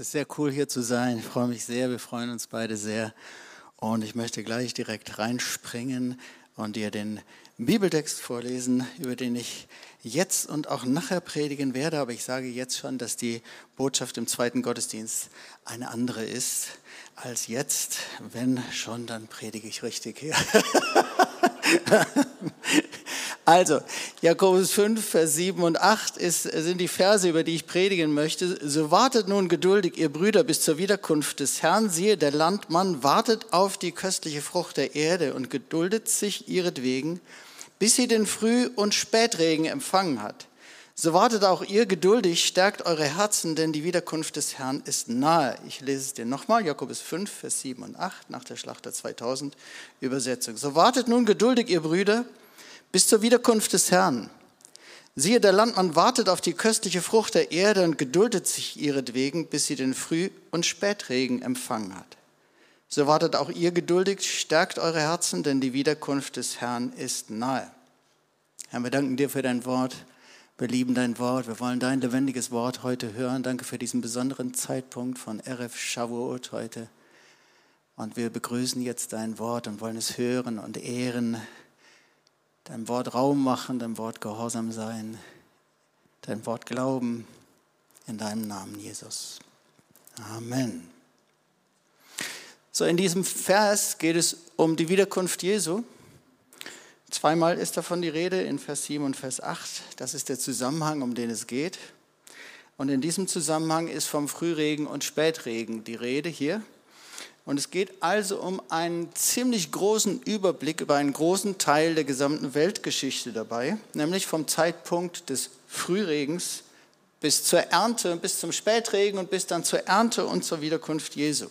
ist sehr cool hier zu sein. Ich freue mich sehr, wir freuen uns beide sehr. Und ich möchte gleich direkt reinspringen und dir den Bibeltext vorlesen, über den ich jetzt und auch nachher predigen werde. Aber ich sage jetzt schon, dass die Botschaft im zweiten Gottesdienst eine andere ist als jetzt. Wenn schon, dann predige ich richtig hier. Also, Jakobus 5, Vers 7 und 8 ist, sind die Verse, über die ich predigen möchte. So wartet nun geduldig, ihr Brüder, bis zur Wiederkunft des Herrn. Siehe, der Landmann wartet auf die köstliche Frucht der Erde und geduldet sich ihretwegen, bis sie den Früh- und Spätregen empfangen hat. So wartet auch ihr geduldig, stärkt eure Herzen, denn die Wiederkunft des Herrn ist nahe. Ich lese es dir nochmal, Jakobus 5, Vers 7 und 8, nach der Schlachter 2000 Übersetzung. So wartet nun geduldig, ihr Brüder, bis zur Wiederkunft des Herrn. Siehe, der Landmann wartet auf die köstliche Frucht der Erde und geduldet sich ihretwegen, bis sie den Früh- und Spätregen empfangen hat. So wartet auch ihr geduldig, stärkt eure Herzen, denn die Wiederkunft des Herrn ist nahe. Herr, wir danken dir für dein Wort. Wir lieben dein Wort. Wir wollen dein lebendiges Wort heute hören. Danke für diesen besonderen Zeitpunkt von RF Shavuot heute. Und wir begrüßen jetzt dein Wort und wollen es hören und ehren. Dein Wort Raum machen, dein Wort Gehorsam sein, dein Wort Glauben in deinem Namen, Jesus. Amen. So, in diesem Vers geht es um die Wiederkunft Jesu. Zweimal ist davon die Rede, in Vers 7 und Vers 8. Das ist der Zusammenhang, um den es geht. Und in diesem Zusammenhang ist vom Frühregen und Spätregen die Rede hier. Und es geht also um einen ziemlich großen Überblick über einen großen Teil der gesamten Weltgeschichte dabei, nämlich vom Zeitpunkt des Frühregens bis zur Ernte, bis zum Spätregen und bis dann zur Ernte und zur Wiederkunft Jesu.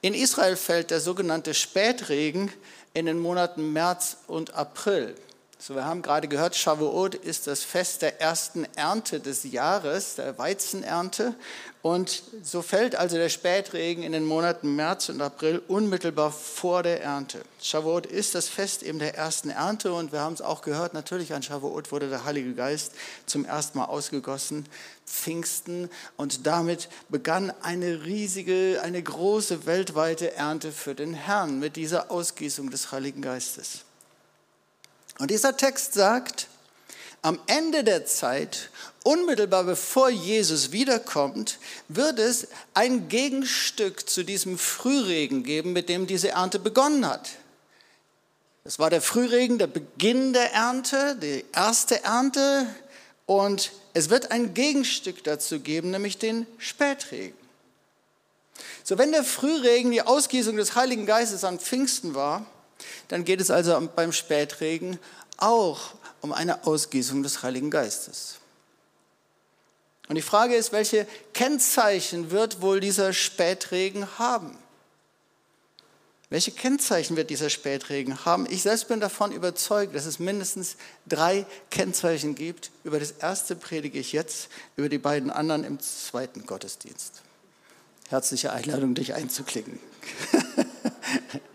In Israel fällt der sogenannte Spätregen in den Monaten März und April. So, wir haben gerade gehört, Shavuot ist das Fest der ersten Ernte des Jahres, der Weizenernte. Und so fällt also der Spätregen in den Monaten März und April unmittelbar vor der Ernte. Shavuot ist das Fest eben der ersten Ernte und wir haben es auch gehört, natürlich an Shavuot wurde der Heilige Geist zum ersten Mal ausgegossen, Pfingsten und damit begann eine riesige, eine große weltweite Ernte für den Herrn mit dieser Ausgießung des Heiligen Geistes. Und dieser Text sagt, am Ende der Zeit, unmittelbar bevor Jesus wiederkommt, wird es ein Gegenstück zu diesem Frühregen geben, mit dem diese Ernte begonnen hat. Das war der Frühregen, der Beginn der Ernte, die erste Ernte. Und es wird ein Gegenstück dazu geben, nämlich den Spätregen. So, wenn der Frühregen die Ausgießung des Heiligen Geistes an Pfingsten war, dann geht es also beim Spätregen auch um eine Ausgießung des Heiligen Geistes. Und die Frage ist, welche Kennzeichen wird wohl dieser Spätregen haben? Welche Kennzeichen wird dieser Spätregen haben? Ich selbst bin davon überzeugt, dass es mindestens drei Kennzeichen gibt. Über das erste predige ich jetzt, über die beiden anderen im zweiten Gottesdienst. Herzliche Einladung, dich einzuklicken.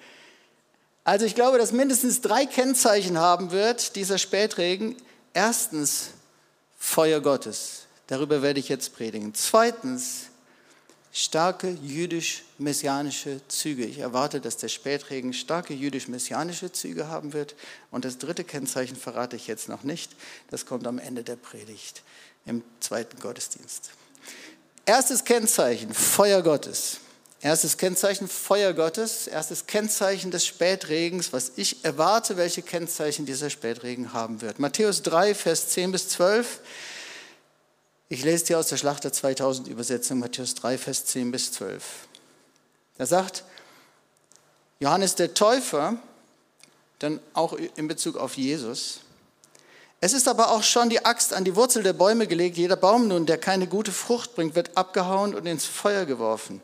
Also ich glaube, dass mindestens drei Kennzeichen haben wird, dieser Spätregen. Erstens Feuer Gottes. Darüber werde ich jetzt predigen. Zweitens starke jüdisch-messianische Züge. Ich erwarte, dass der Spätregen starke jüdisch-messianische Züge haben wird. Und das dritte Kennzeichen verrate ich jetzt noch nicht. Das kommt am Ende der Predigt im zweiten Gottesdienst. Erstes Kennzeichen, Feuer Gottes. Erstes Kennzeichen Feuer Gottes, erstes Kennzeichen des Spätregens, was ich erwarte, welche Kennzeichen dieser Spätregen haben wird. Matthäus 3, Vers 10 bis 12. Ich lese dir aus der Schlachter 2000 Übersetzung, Matthäus 3, Vers 10 bis 12. Da sagt Johannes der Täufer, dann auch in Bezug auf Jesus, es ist aber auch schon die Axt an die Wurzel der Bäume gelegt. Jeder Baum nun, der keine gute Frucht bringt, wird abgehauen und ins Feuer geworfen.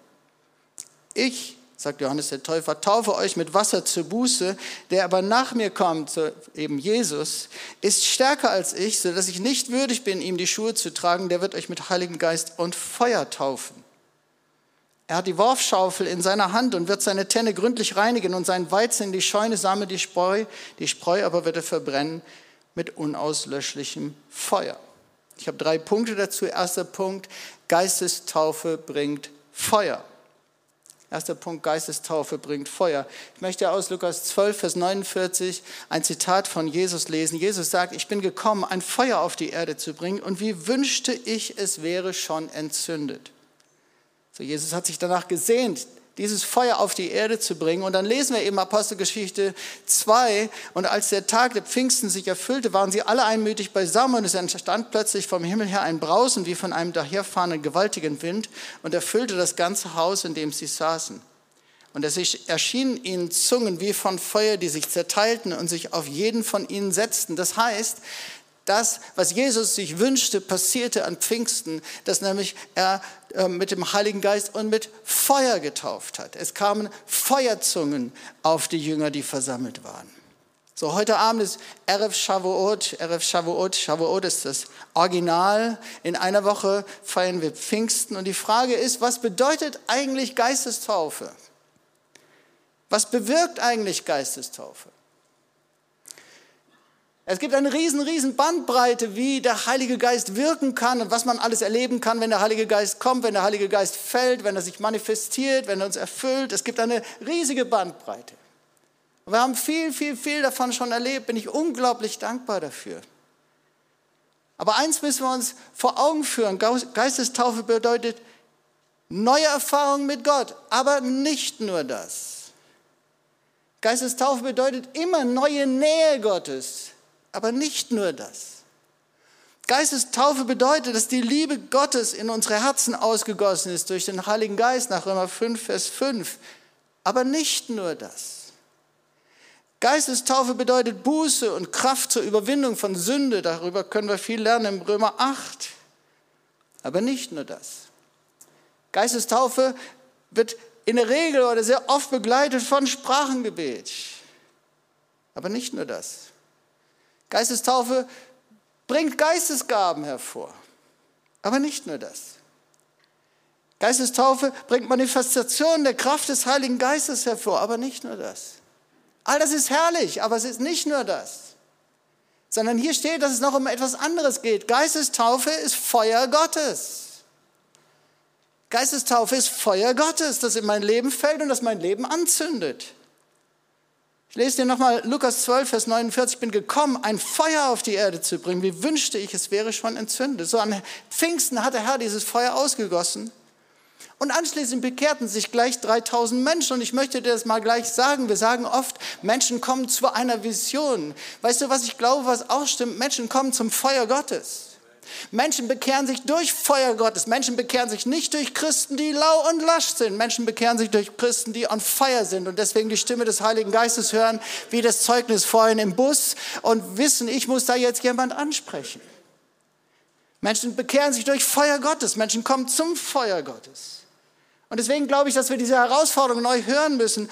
Ich, sagt Johannes der Täufer, taufe euch mit Wasser zur Buße, der aber nach mir kommt, so eben Jesus, ist stärker als ich, sodass ich nicht würdig bin, ihm die Schuhe zu tragen, der wird euch mit Heiligen Geist und Feuer taufen. Er hat die Worfschaufel in seiner Hand und wird seine Tenne gründlich reinigen und sein Weizen in die Scheune sammelt, die Spreu, die Spreu aber wird er verbrennen mit unauslöschlichem Feuer. Ich habe drei Punkte dazu. Erster Punkt, Geistestaufe bringt Feuer. Erster Punkt, Geistestaufe bringt Feuer. Ich möchte aus Lukas 12, Vers 49 ein Zitat von Jesus lesen. Jesus sagt, ich bin gekommen, ein Feuer auf die Erde zu bringen und wie wünschte ich, es wäre schon entzündet. So, Jesus hat sich danach gesehnt, dieses Feuer auf die Erde zu bringen. Und dann lesen wir eben Apostelgeschichte 2. Und als der Tag der Pfingsten sich erfüllte, waren sie alle einmütig beisammen und es entstand plötzlich vom Himmel her ein Brausen wie von einem daherfahrenden gewaltigen Wind und erfüllte das ganze Haus, in dem sie saßen. Und es erschienen ihnen Zungen wie von Feuer, die sich zerteilten und sich auf jeden von ihnen setzten. Das heißt, das, was Jesus sich wünschte, passierte an Pfingsten, dass nämlich er mit dem Heiligen Geist und mit Feuer getauft hat. Es kamen Feuerzungen auf die Jünger, die versammelt waren. So, heute Abend ist Erev Shavuot. Erev Shavuot, Shavuot ist das Original. In einer Woche feiern wir Pfingsten. Und die Frage ist, was bedeutet eigentlich Geistestaufe? Was bewirkt eigentlich Geistestaufe? Es gibt eine riesen, riesen Bandbreite, wie der Heilige Geist wirken kann und was man alles erleben kann, wenn der Heilige Geist kommt, wenn der Heilige Geist fällt, wenn er sich manifestiert, wenn er uns erfüllt. Es gibt eine riesige Bandbreite. Und wir haben viel, viel, viel davon schon erlebt. Bin ich unglaublich dankbar dafür. Aber eins müssen wir uns vor Augen führen. Geistestaufe bedeutet neue Erfahrungen mit Gott, aber nicht nur das. Geistestaufe bedeutet immer neue Nähe Gottes aber nicht nur das. Geistestaufe bedeutet, dass die Liebe Gottes in unsere Herzen ausgegossen ist durch den Heiligen Geist nach Römer 5, Vers 5. Aber nicht nur das. Geistestaufe bedeutet Buße und Kraft zur Überwindung von Sünde. Darüber können wir viel lernen im Römer 8. Aber nicht nur das. Geistestaufe wird in der Regel oder sehr oft begleitet von Sprachengebet. Aber nicht nur das. Geistestaufe bringt Geistesgaben hervor. Aber nicht nur das. Geistestaufe bringt Manifestationen der Kraft des Heiligen Geistes hervor, aber nicht nur das. All das ist herrlich, aber es ist nicht nur das. Sondern hier steht, dass es noch um etwas anderes geht. Geistestaufe ist Feuer Gottes. Geistestaufe ist Feuer Gottes, das in mein Leben fällt und das mein Leben anzündet. Ich lese dir nochmal Lukas 12, Vers 49. Ich bin gekommen, ein Feuer auf die Erde zu bringen. Wie wünschte ich, es wäre schon entzündet. So an Pfingsten hat der Herr dieses Feuer ausgegossen. Und anschließend bekehrten sich gleich 3000 Menschen. Und ich möchte dir das mal gleich sagen. Wir sagen oft, Menschen kommen zu einer Vision. Weißt du, was ich glaube, was auch stimmt? Menschen kommen zum Feuer Gottes. Menschen bekehren sich durch Feuer Gottes. Menschen bekehren sich nicht durch Christen, die lau und lasch sind. Menschen bekehren sich durch Christen, die on fire sind und deswegen die Stimme des Heiligen Geistes hören, wie das Zeugnis vorhin im Bus und wissen, ich muss da jetzt jemand ansprechen. Menschen bekehren sich durch Feuer Gottes. Menschen kommen zum Feuer Gottes. Und deswegen glaube ich, dass wir diese Herausforderung neu hören müssen.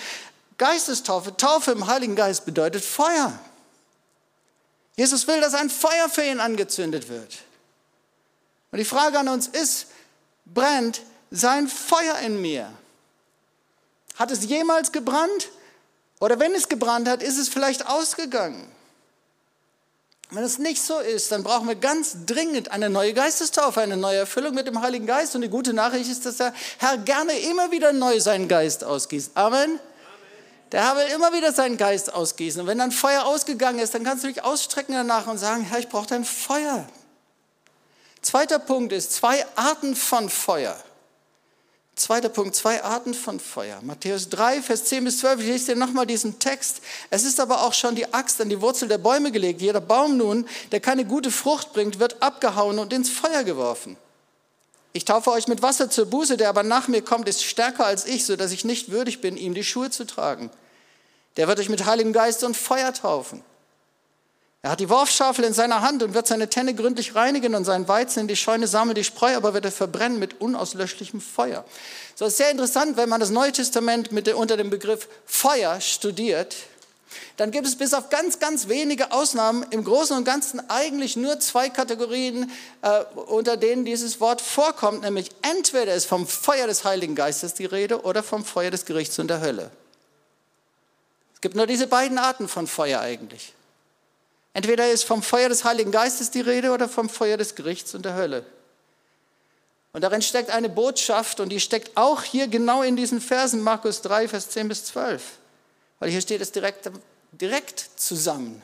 Geistestaufe, Taufe im Heiligen Geist bedeutet Feuer. Jesus will, dass ein Feuer für ihn angezündet wird. Und die Frage an uns ist, brennt sein Feuer in mir? Hat es jemals gebrannt? Oder wenn es gebrannt hat, ist es vielleicht ausgegangen? Wenn es nicht so ist, dann brauchen wir ganz dringend eine neue Geistestaufe, eine neue Erfüllung mit dem Heiligen Geist. Und die gute Nachricht ist, dass der Herr gerne immer wieder neu seinen Geist ausgießt. Amen. Der Herr will immer wieder seinen Geist ausgießen. Und wenn dann Feuer ausgegangen ist, dann kannst du dich ausstrecken danach und sagen, Herr, ich brauche dein Feuer. Zweiter Punkt ist zwei Arten von Feuer. Zweiter Punkt, zwei Arten von Feuer. Matthäus 3, Vers 10 bis 12, ich lese dir nochmal diesen Text. Es ist aber auch schon die Axt an die Wurzel der Bäume gelegt. Jeder Baum nun, der keine gute Frucht bringt, wird abgehauen und ins Feuer geworfen. Ich taufe euch mit Wasser zur Buße, der aber nach mir kommt, ist stärker als ich, so dass ich nicht würdig bin, ihm die Schuhe zu tragen. Der wird euch mit Heiligem Geist und Feuer taufen. Er hat die Worfschafel in seiner Hand und wird seine Tenne gründlich reinigen und seinen Weizen in die Scheune sammeln, die Spreu aber wird er verbrennen mit unauslöschlichem Feuer. So ist sehr interessant, wenn man das Neue Testament mit, unter dem Begriff Feuer studiert, dann gibt es bis auf ganz, ganz wenige Ausnahmen im Großen und Ganzen eigentlich nur zwei Kategorien, äh, unter denen dieses Wort vorkommt, nämlich entweder ist vom Feuer des Heiligen Geistes die Rede oder vom Feuer des Gerichts und der Hölle. Es gibt nur diese beiden Arten von Feuer eigentlich. Entweder ist vom Feuer des Heiligen Geistes die Rede oder vom Feuer des Gerichts und der Hölle. Und darin steckt eine Botschaft und die steckt auch hier genau in diesen Versen, Markus 3, Vers 10 bis 12. Weil hier steht es direkt, direkt zusammen.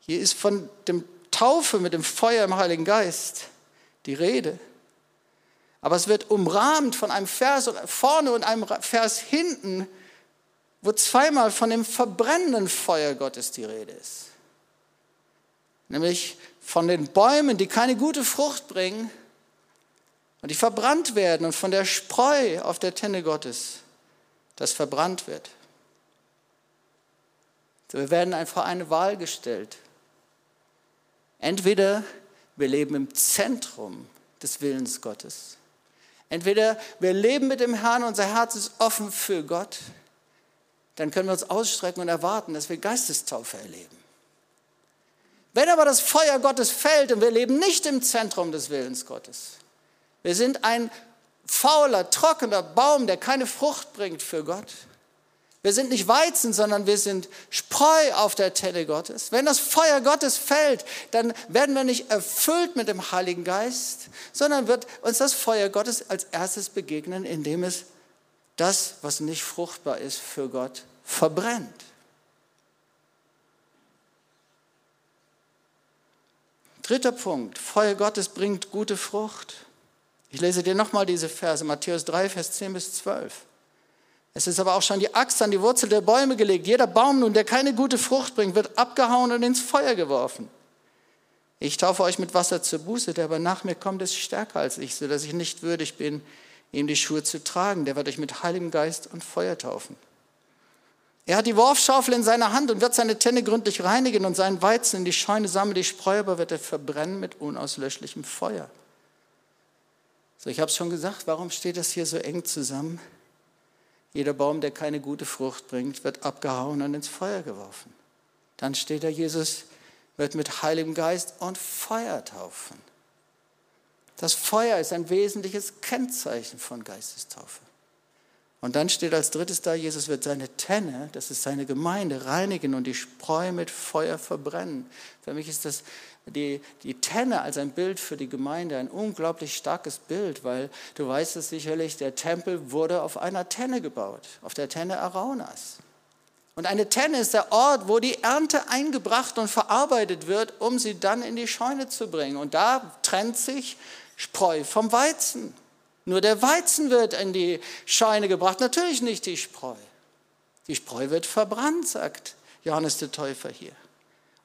Hier ist von dem Taufe mit dem Feuer im Heiligen Geist die Rede. Aber es wird umrahmt von einem Vers vorne und einem Vers hinten, wo zweimal von dem verbrennenden Feuer Gottes die Rede ist. Nämlich von den Bäumen, die keine gute Frucht bringen und die verbrannt werden und von der Spreu auf der Tenne Gottes, das verbrannt wird. Wir werden einfach eine Wahl gestellt. Entweder wir leben im Zentrum des Willens Gottes. Entweder wir leben mit dem Herrn, unser Herz ist offen für Gott, dann können wir uns ausstrecken und erwarten, dass wir Geistestaufe erleben. Wenn aber das Feuer Gottes fällt und wir leben nicht im Zentrum des Willens Gottes, wir sind ein fauler, trockener Baum, der keine Frucht bringt für Gott, wir sind nicht Weizen, sondern wir sind Spreu auf der Tenne Gottes. Wenn das Feuer Gottes fällt, dann werden wir nicht erfüllt mit dem Heiligen Geist, sondern wird uns das Feuer Gottes als erstes begegnen, indem es das, was nicht fruchtbar ist für Gott, verbrennt. Dritter Punkt, Feuer Gottes bringt gute Frucht. Ich lese dir nochmal diese Verse, Matthäus 3, Vers 10 bis 12. Es ist aber auch schon die Axt an die Wurzel der Bäume gelegt. Jeder Baum nun, der keine gute Frucht bringt, wird abgehauen und ins Feuer geworfen. Ich taufe euch mit Wasser zur Buße, der aber nach mir kommt, ist stärker als ich, sodass ich nicht würdig bin, ihm die Schuhe zu tragen. Der wird euch mit Heiligem Geist und Feuer taufen. Er hat die Worfschaufel in seiner Hand und wird seine Tenne gründlich reinigen und seinen Weizen in die Scheune sammeln. Die Spreu aber wird er verbrennen mit unauslöschlichem Feuer. So, ich habe es schon gesagt, warum steht das hier so eng zusammen? Jeder Baum, der keine gute Frucht bringt, wird abgehauen und ins Feuer geworfen. Dann steht da, Jesus wird mit Heiligem Geist und Feuer taufen. Das Feuer ist ein wesentliches Kennzeichen von Geistestaufe. Und dann steht als drittes da, Jesus wird seine Tenne, das ist seine Gemeinde, reinigen und die Spreu mit Feuer verbrennen. Für mich ist das die, die Tenne als ein Bild für die Gemeinde ein unglaublich starkes Bild, weil du weißt es sicherlich, der Tempel wurde auf einer Tenne gebaut, auf der Tenne Araunas. Und eine Tenne ist der Ort, wo die Ernte eingebracht und verarbeitet wird, um sie dann in die Scheune zu bringen. Und da trennt sich Spreu vom Weizen. Nur der Weizen wird in die Scheune gebracht, natürlich nicht die Spreu. Die Spreu wird verbrannt, sagt Johannes der Täufer hier.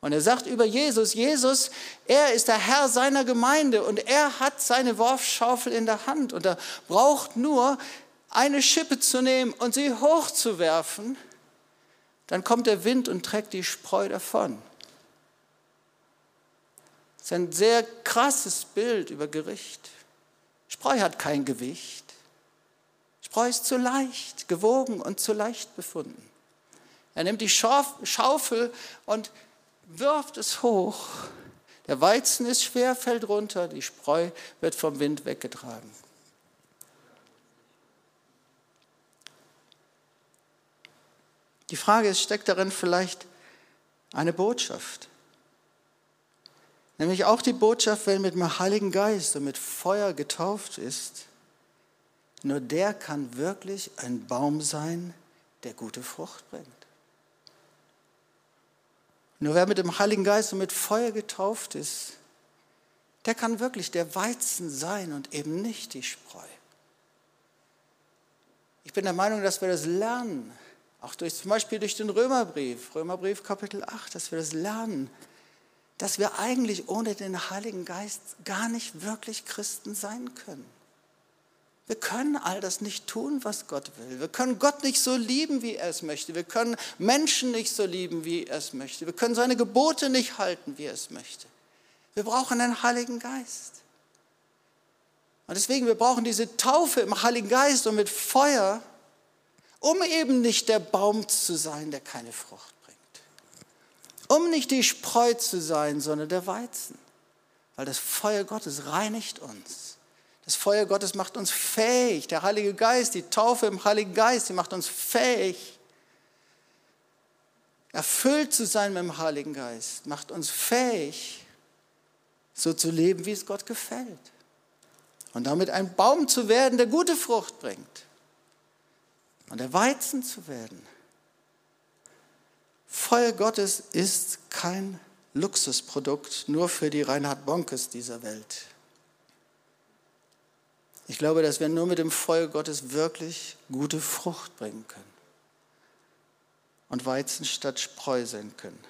Und er sagt über Jesus, Jesus, er ist der Herr seiner Gemeinde und er hat seine Worfschaufel in der Hand und er braucht nur eine Schippe zu nehmen und sie hochzuwerfen, dann kommt der Wind und trägt die Spreu davon. Das ist ein sehr krasses Bild über Gericht. Spreu hat kein Gewicht. Spreu ist zu leicht, gewogen und zu leicht befunden. Er nimmt die Schaufel und wirft es hoch. Der Weizen ist schwer, fällt runter, die Spreu wird vom Wind weggetragen. Die Frage ist, steckt darin vielleicht eine Botschaft? Nämlich auch die Botschaft, wenn mit dem Heiligen Geist und mit Feuer getauft ist, nur der kann wirklich ein Baum sein, der gute Frucht bringt. Nur wer mit dem Heiligen Geist und mit Feuer getauft ist, der kann wirklich der Weizen sein und eben nicht die Spreu. Ich bin der Meinung, dass wir das lernen, auch durch, zum Beispiel durch den Römerbrief, Römerbrief Kapitel 8, dass wir das lernen, dass wir eigentlich ohne den Heiligen Geist gar nicht wirklich Christen sein können. Wir können all das nicht tun, was Gott will. Wir können Gott nicht so lieben, wie er es möchte. Wir können Menschen nicht so lieben, wie er es möchte. Wir können seine Gebote nicht halten, wie er es möchte. Wir brauchen einen Heiligen Geist. Und deswegen, wir brauchen diese Taufe im Heiligen Geist und mit Feuer, um eben nicht der Baum zu sein, der keine Frucht. Um nicht die Spreu zu sein, sondern der Weizen. Weil das Feuer Gottes reinigt uns. Das Feuer Gottes macht uns fähig. Der Heilige Geist, die Taufe im Heiligen Geist, die macht uns fähig, erfüllt zu sein mit dem Heiligen Geist, macht uns fähig, so zu leben, wie es Gott gefällt. Und damit ein Baum zu werden, der gute Frucht bringt. Und der Weizen zu werden. Feuer Gottes ist kein Luxusprodukt nur für die Reinhard Bonkes dieser Welt. Ich glaube, dass wir nur mit dem Feuer Gottes wirklich gute Frucht bringen können und Weizen statt Spreu sein können.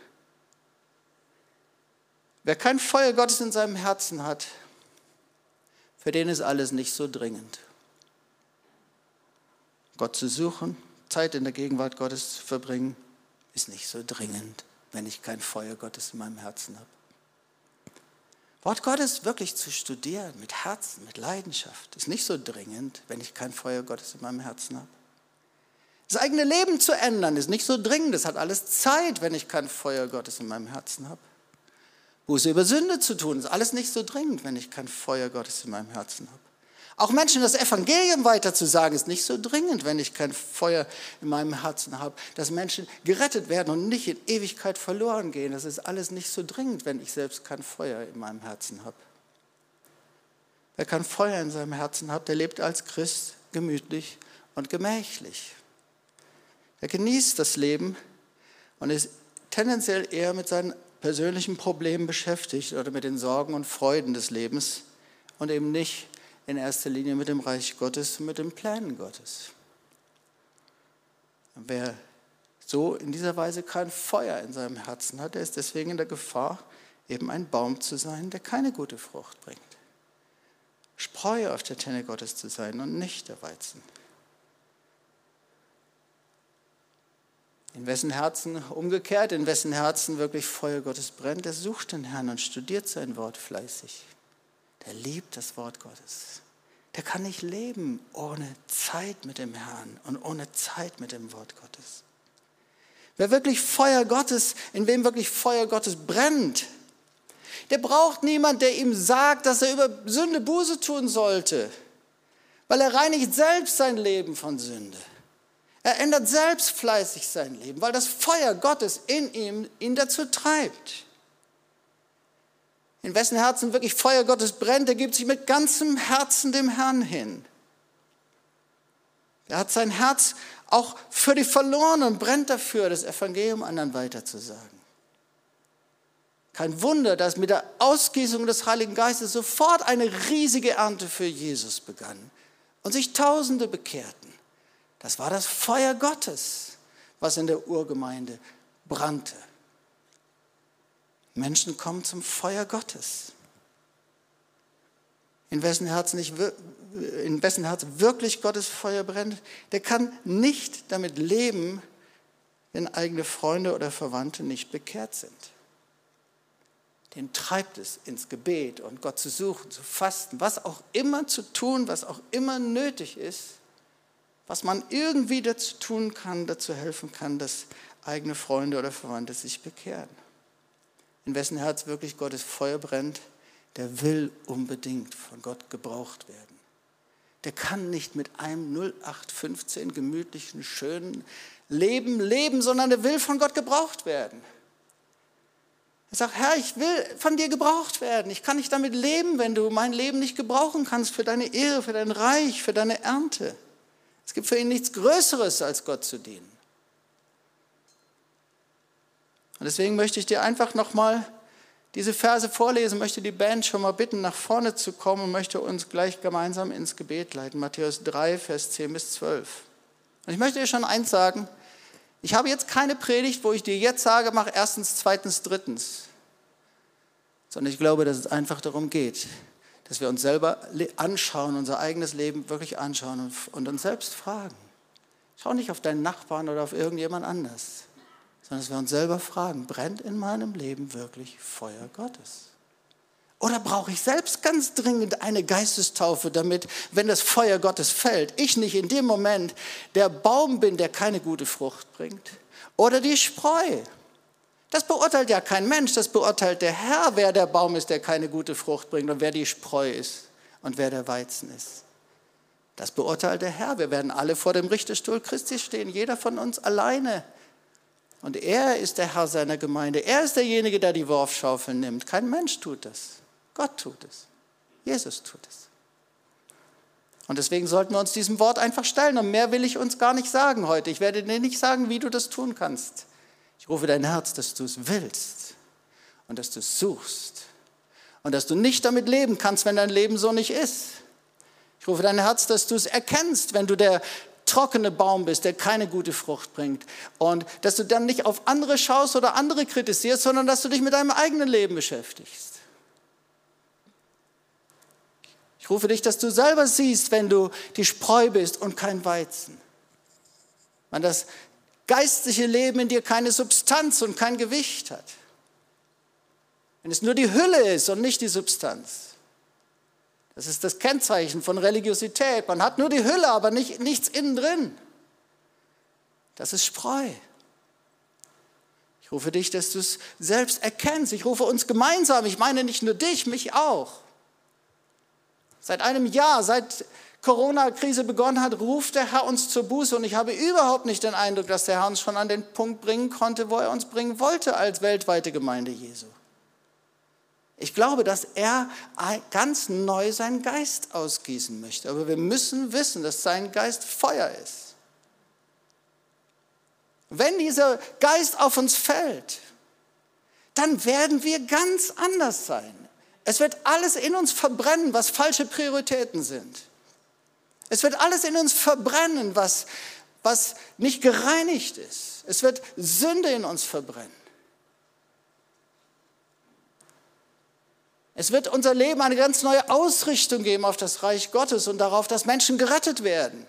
Wer kein Feuer Gottes in seinem Herzen hat, für den ist alles nicht so dringend. Gott zu suchen, Zeit in der Gegenwart Gottes zu verbringen, ist nicht so dringend, wenn ich kein Feuer Gottes in meinem Herzen habe. Wort Gottes wirklich zu studieren, mit Herzen, mit Leidenschaft, ist nicht so dringend, wenn ich kein Feuer Gottes in meinem Herzen habe. Das eigene Leben zu ändern ist nicht so dringend, das hat alles Zeit, wenn ich kein Feuer Gottes in meinem Herzen habe. Buße über Sünde zu tun, ist alles nicht so dringend, wenn ich kein Feuer Gottes in meinem Herzen habe. Auch Menschen das Evangelium weiterzusagen, ist nicht so dringend, wenn ich kein Feuer in meinem Herzen habe. Dass Menschen gerettet werden und nicht in Ewigkeit verloren gehen, das ist alles nicht so dringend, wenn ich selbst kein Feuer in meinem Herzen habe. Wer kein Feuer in seinem Herzen hat, der lebt als Christ gemütlich und gemächlich. Er genießt das Leben und ist tendenziell eher mit seinen persönlichen Problemen beschäftigt oder mit den Sorgen und Freuden des Lebens und eben nicht in erster Linie mit dem Reich Gottes, mit den Plänen Gottes. Wer so in dieser Weise kein Feuer in seinem Herzen hat, der ist deswegen in der Gefahr, eben ein Baum zu sein, der keine gute Frucht bringt. Spreu auf der Tenne Gottes zu sein und nicht der Weizen. In wessen Herzen umgekehrt, in wessen Herzen wirklich Feuer Gottes brennt, der sucht den Herrn und studiert sein Wort fleißig der liebt das Wort Gottes. Der kann nicht leben ohne Zeit mit dem Herrn und ohne Zeit mit dem Wort Gottes. Wer wirklich Feuer Gottes, in wem wirklich Feuer Gottes brennt, der braucht niemand, der ihm sagt, dass er über Sünde Buße tun sollte, weil er reinigt selbst sein Leben von Sünde. Er ändert selbst fleißig sein Leben, weil das Feuer Gottes in ihm ihn dazu treibt in wessen Herzen wirklich Feuer Gottes brennt, der gibt sich mit ganzem Herzen dem Herrn hin. Er hat sein Herz auch für die Verlorenen und brennt dafür, das Evangelium anderen weiterzusagen. Kein Wunder, dass mit der Ausgießung des Heiligen Geistes sofort eine riesige Ernte für Jesus begann und sich Tausende bekehrten. Das war das Feuer Gottes, was in der Urgemeinde brannte. Menschen kommen zum Feuer Gottes. In wessen Herzen, nicht, in wessen Herz wirklich Gottes Feuer brennt, der kann nicht damit leben, wenn eigene Freunde oder Verwandte nicht bekehrt sind. Den treibt es ins Gebet und Gott zu suchen, zu fasten, was auch immer zu tun, was auch immer nötig ist, was man irgendwie dazu tun kann, dazu helfen kann, dass eigene Freunde oder Verwandte sich bekehren in wessen Herz wirklich Gottes Feuer brennt, der will unbedingt von Gott gebraucht werden. Der kann nicht mit einem 0815 gemütlichen, schönen Leben leben, sondern der will von Gott gebraucht werden. Er sagt, Herr, ich will von dir gebraucht werden. Ich kann nicht damit leben, wenn du mein Leben nicht gebrauchen kannst für deine Ehre, für dein Reich, für deine Ernte. Es gibt für ihn nichts Größeres, als Gott zu dienen. Und deswegen möchte ich dir einfach nochmal diese Verse vorlesen, möchte die Band schon mal bitten, nach vorne zu kommen und möchte uns gleich gemeinsam ins Gebet leiten. Matthäus 3, Vers 10 bis 12. Und ich möchte dir schon eins sagen, ich habe jetzt keine Predigt, wo ich dir jetzt sage, mach erstens, zweitens, drittens. Sondern ich glaube, dass es einfach darum geht, dass wir uns selber anschauen, unser eigenes Leben wirklich anschauen und uns selbst fragen. Schau nicht auf deinen Nachbarn oder auf irgendjemand anders sondern dass wir uns selber fragen, brennt in meinem Leben wirklich Feuer Gottes? Oder brauche ich selbst ganz dringend eine Geistestaufe, damit, wenn das Feuer Gottes fällt, ich nicht in dem Moment der Baum bin, der keine gute Frucht bringt? Oder die Spreu? Das beurteilt ja kein Mensch, das beurteilt der Herr, wer der Baum ist, der keine gute Frucht bringt und wer die Spreu ist und wer der Weizen ist. Das beurteilt der Herr. Wir werden alle vor dem Richterstuhl Christi stehen, jeder von uns alleine Und er ist der Herr seiner Gemeinde. Er ist derjenige, der die Wurfschaufel nimmt. Kein Mensch tut das. Gott tut es. Jesus tut es. Und deswegen sollten wir uns diesem Wort einfach stellen. Und mehr will ich uns gar nicht sagen heute. Ich werde dir nicht sagen, wie du das tun kannst. Ich rufe dein Herz, dass du es willst und dass du es suchst. Und dass du nicht damit leben kannst, wenn dein Leben so nicht ist. Ich rufe dein Herz, dass du es erkennst, wenn du der trockene Baum bist, der keine gute Frucht bringt. Und dass du dann nicht auf andere schaust oder andere kritisierst, sondern dass du dich mit deinem eigenen Leben beschäftigst. Ich rufe dich, dass du selber siehst, wenn du die Spreu bist und kein Weizen. Wenn das geistliche Leben in dir keine Substanz und kein Gewicht hat. Wenn es nur die Hülle ist und nicht die Substanz. Das ist das Kennzeichen von Religiosität. Man hat nur die Hülle, aber nicht, nichts innen drin. Das ist Spreu. Ich rufe dich, dass du es selbst erkennst. Ich rufe uns gemeinsam. Ich meine nicht nur dich, mich auch. Seit einem Jahr, seit Corona-Krise begonnen hat, ruft der Herr uns zur Buße und ich habe überhaupt nicht den Eindruck, dass der Herr uns schon an den Punkt bringen konnte, wo er uns bringen wollte als weltweite Gemeinde Jesu. Ich glaube, dass er ganz neu seinen Geist ausgießen möchte, aber wir müssen wissen, dass sein Geist Feuer ist. Wenn dieser Geist auf uns fällt, dann werden wir ganz anders sein. Es wird alles in uns verbrennen, was falsche Prioritäten sind. Es wird alles in uns verbrennen, was, was nicht gereinigt ist. Es wird Sünde in uns verbrennen. Es wird unser Leben eine ganz neue Ausrichtung geben auf das Reich Gottes und darauf, dass Menschen gerettet werden.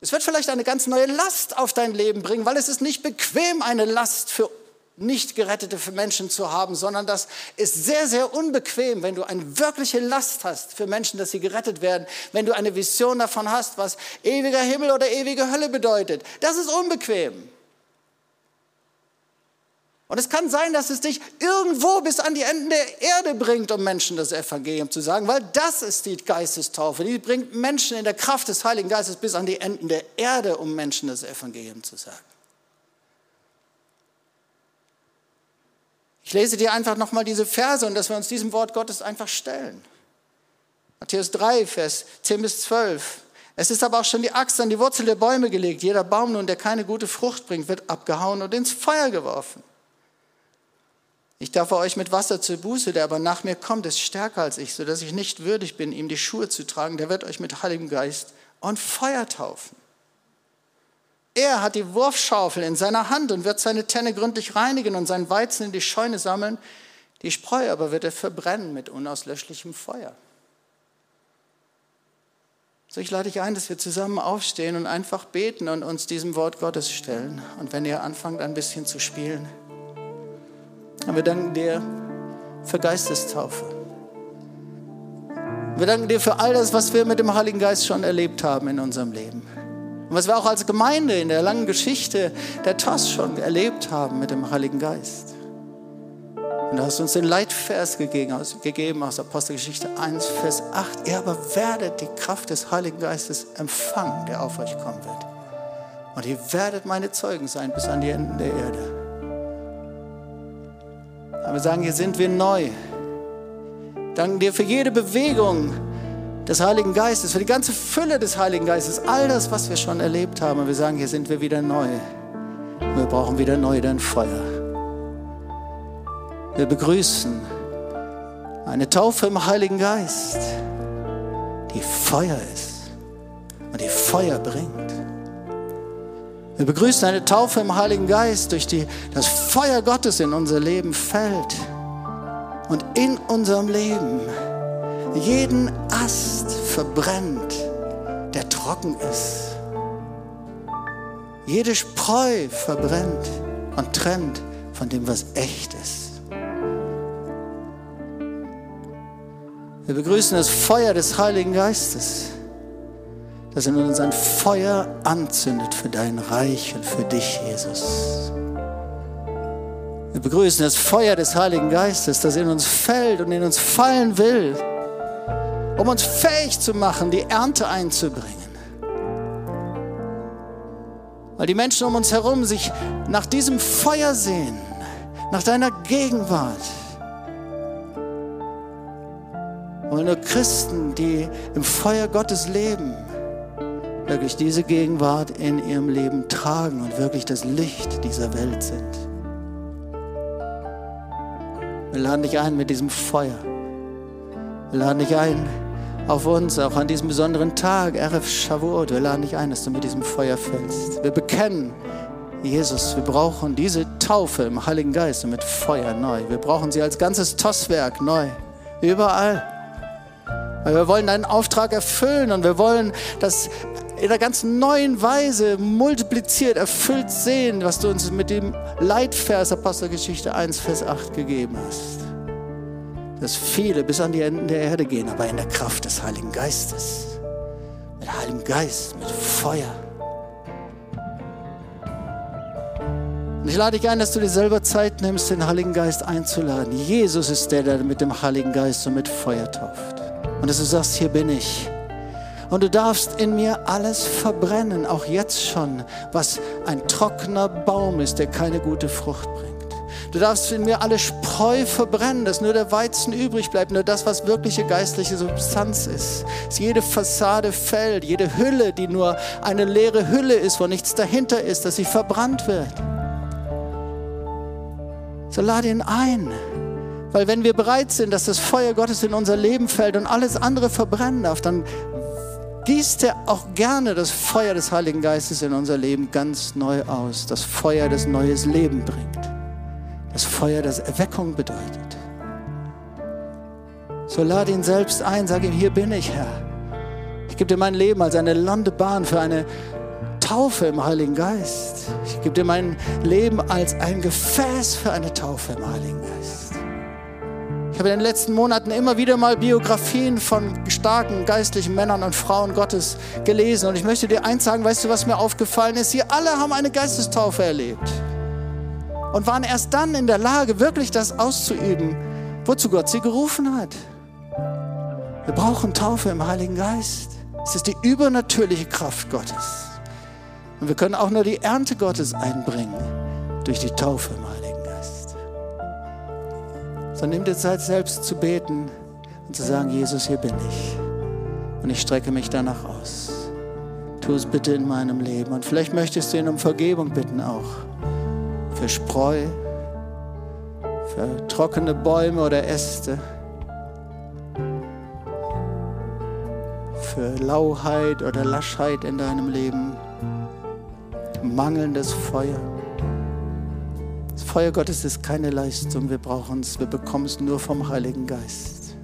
Es wird vielleicht eine ganz neue Last auf dein Leben bringen, weil es ist nicht bequem, eine Last für nicht gerettete Menschen zu haben, sondern das ist sehr, sehr unbequem, wenn du eine wirkliche Last hast für Menschen, dass sie gerettet werden, wenn du eine Vision davon hast, was ewiger Himmel oder ewige Hölle bedeutet. Das ist unbequem. Und es kann sein, dass es dich irgendwo bis an die Enden der Erde bringt, um Menschen das Evangelium zu sagen, weil das ist die Geistestaufe. Die bringt Menschen in der Kraft des Heiligen Geistes bis an die Enden der Erde, um Menschen das Evangelium zu sagen. Ich lese dir einfach nochmal diese Verse und dass wir uns diesem Wort Gottes einfach stellen. Matthäus 3, Vers 10 bis 12. Es ist aber auch schon die Axt an die Wurzel der Bäume gelegt. Jeder Baum nun, der keine gute Frucht bringt, wird abgehauen und ins Feuer geworfen. Ich darf euch mit Wasser zur Buße, der aber nach mir kommt, ist stärker als ich, sodass ich nicht würdig bin, ihm die Schuhe zu tragen. Der wird euch mit Heiligem Geist und Feuer taufen. Er hat die Wurfschaufel in seiner Hand und wird seine Tenne gründlich reinigen und seinen Weizen in die Scheune sammeln. Die Spreu aber wird er verbrennen mit unauslöschlichem Feuer. So, ich lade dich ein, dass wir zusammen aufstehen und einfach beten und uns diesem Wort Gottes stellen. Und wenn ihr anfangt, ein bisschen zu spielen, und wir danken dir für Geistestaufe. Wir danken dir für all das, was wir mit dem Heiligen Geist schon erlebt haben in unserem Leben. Und was wir auch als Gemeinde in der langen Geschichte der TOS schon erlebt haben mit dem Heiligen Geist. Und du hast uns den Leitvers gegeben aus, gegeben aus Apostelgeschichte 1, Vers 8. Ihr aber werdet die Kraft des Heiligen Geistes empfangen, der auf euch kommen wird. Und ihr werdet meine Zeugen sein bis an die Enden der Erde. Aber wir sagen, hier sind wir neu. Danken dir für jede Bewegung, des Heiligen Geistes, für die ganze Fülle des Heiligen Geistes, all das, was wir schon erlebt haben. Und wir sagen, hier sind wir wieder neu. Und wir brauchen wieder neu dein Feuer. Wir begrüßen eine Taufe im Heiligen Geist, die Feuer ist und die Feuer bringt. Wir begrüßen eine Taufe im Heiligen Geist, durch die das Feuer Gottes in unser Leben fällt und in unserem Leben jeden Ast verbrennt, der trocken ist. Jede Spreu verbrennt und trennt von dem, was echt ist. Wir begrüßen das Feuer des Heiligen Geistes, das in uns ein Feuer anzündet für dein Reich und für dich, Jesus. Wir begrüßen das Feuer des Heiligen Geistes, das in uns fällt und in uns fallen will um uns fähig zu machen, die Ernte einzubringen. weil die Menschen um uns herum sich nach diesem Feuer sehen, nach deiner Gegenwart. Und nur Christen, die im Feuer Gottes leben, wirklich diese Gegenwart in ihrem Leben tragen und wirklich das Licht dieser Welt sind. Wir laden dich ein mit diesem Feuer. Wir laden dich ein auf uns, auch an diesem besonderen Tag, Erev Shavuot. Wir laden dich ein, dass du mit diesem Feuer fällst. Wir bekennen, Jesus, wir brauchen diese Taufe im Heiligen Geist und mit Feuer neu. Wir brauchen sie als ganzes Tosswerk neu. Überall. Weil wir wollen deinen Auftrag erfüllen und wir wollen das in einer ganz neuen Weise multipliziert, erfüllt sehen, was du uns mit dem Leitvers Apostelgeschichte 1, Vers 8 gegeben hast. Dass viele bis an die Enden der Erde gehen, aber in der Kraft des Heiligen Geistes. Mit Heiligem Geist, mit Feuer. Und ich lade dich ein, dass du dir selber Zeit nimmst, den Heiligen Geist einzuladen. Jesus ist der, der mit dem Heiligen Geist und mit Feuer tauft. Und dass du sagst, hier bin ich. Und du darfst in mir alles verbrennen, auch jetzt schon, was ein trockener Baum ist, der keine gute Frucht bringt. Du darfst in mir alle Spreu verbrennen, dass nur der Weizen übrig bleibt, nur das, was wirkliche geistliche Substanz ist. Dass jede Fassade fällt, jede Hülle, die nur eine leere Hülle ist, wo nichts dahinter ist, dass sie verbrannt wird. So lade ihn ein. Weil wenn wir bereit sind, dass das Feuer Gottes in unser Leben fällt und alles andere verbrennen darf, dann gießt er auch gerne das Feuer des Heiligen Geistes in unser Leben ganz neu aus. Das Feuer, das neues Leben bringt. Das Feuer, das Erweckung bedeutet. So lade ihn selbst ein, sag ihm, hier bin ich, Herr. Ich gebe dir mein Leben als eine Landebahn für eine Taufe im Heiligen Geist. Ich gebe dir mein Leben als ein Gefäß für eine Taufe im Heiligen Geist. Ich habe in den letzten Monaten immer wieder mal Biografien von starken geistlichen Männern und Frauen Gottes gelesen. Und ich möchte dir eins sagen, weißt du, was mir aufgefallen ist? Sie alle haben eine Geistestaufe erlebt. Und waren erst dann in der Lage, wirklich das auszuüben, wozu Gott sie gerufen hat. Wir brauchen Taufe im Heiligen Geist. Es ist die übernatürliche Kraft Gottes. Und wir können auch nur die Ernte Gottes einbringen durch die Taufe im Heiligen Geist. So nimm dir Zeit, selbst zu beten und zu sagen, Jesus, hier bin ich. Und ich strecke mich danach aus. Tu es bitte in meinem Leben. Und vielleicht möchtest du ihn um Vergebung bitten auch. Für Spreu, für trockene Bäume oder Äste. Für Lauheit oder Laschheit in deinem Leben mangelndes Feuer. Das Feuer Gottes ist keine Leistung, wir brauchen es, wir bekommen es nur vom Heiligen Geist.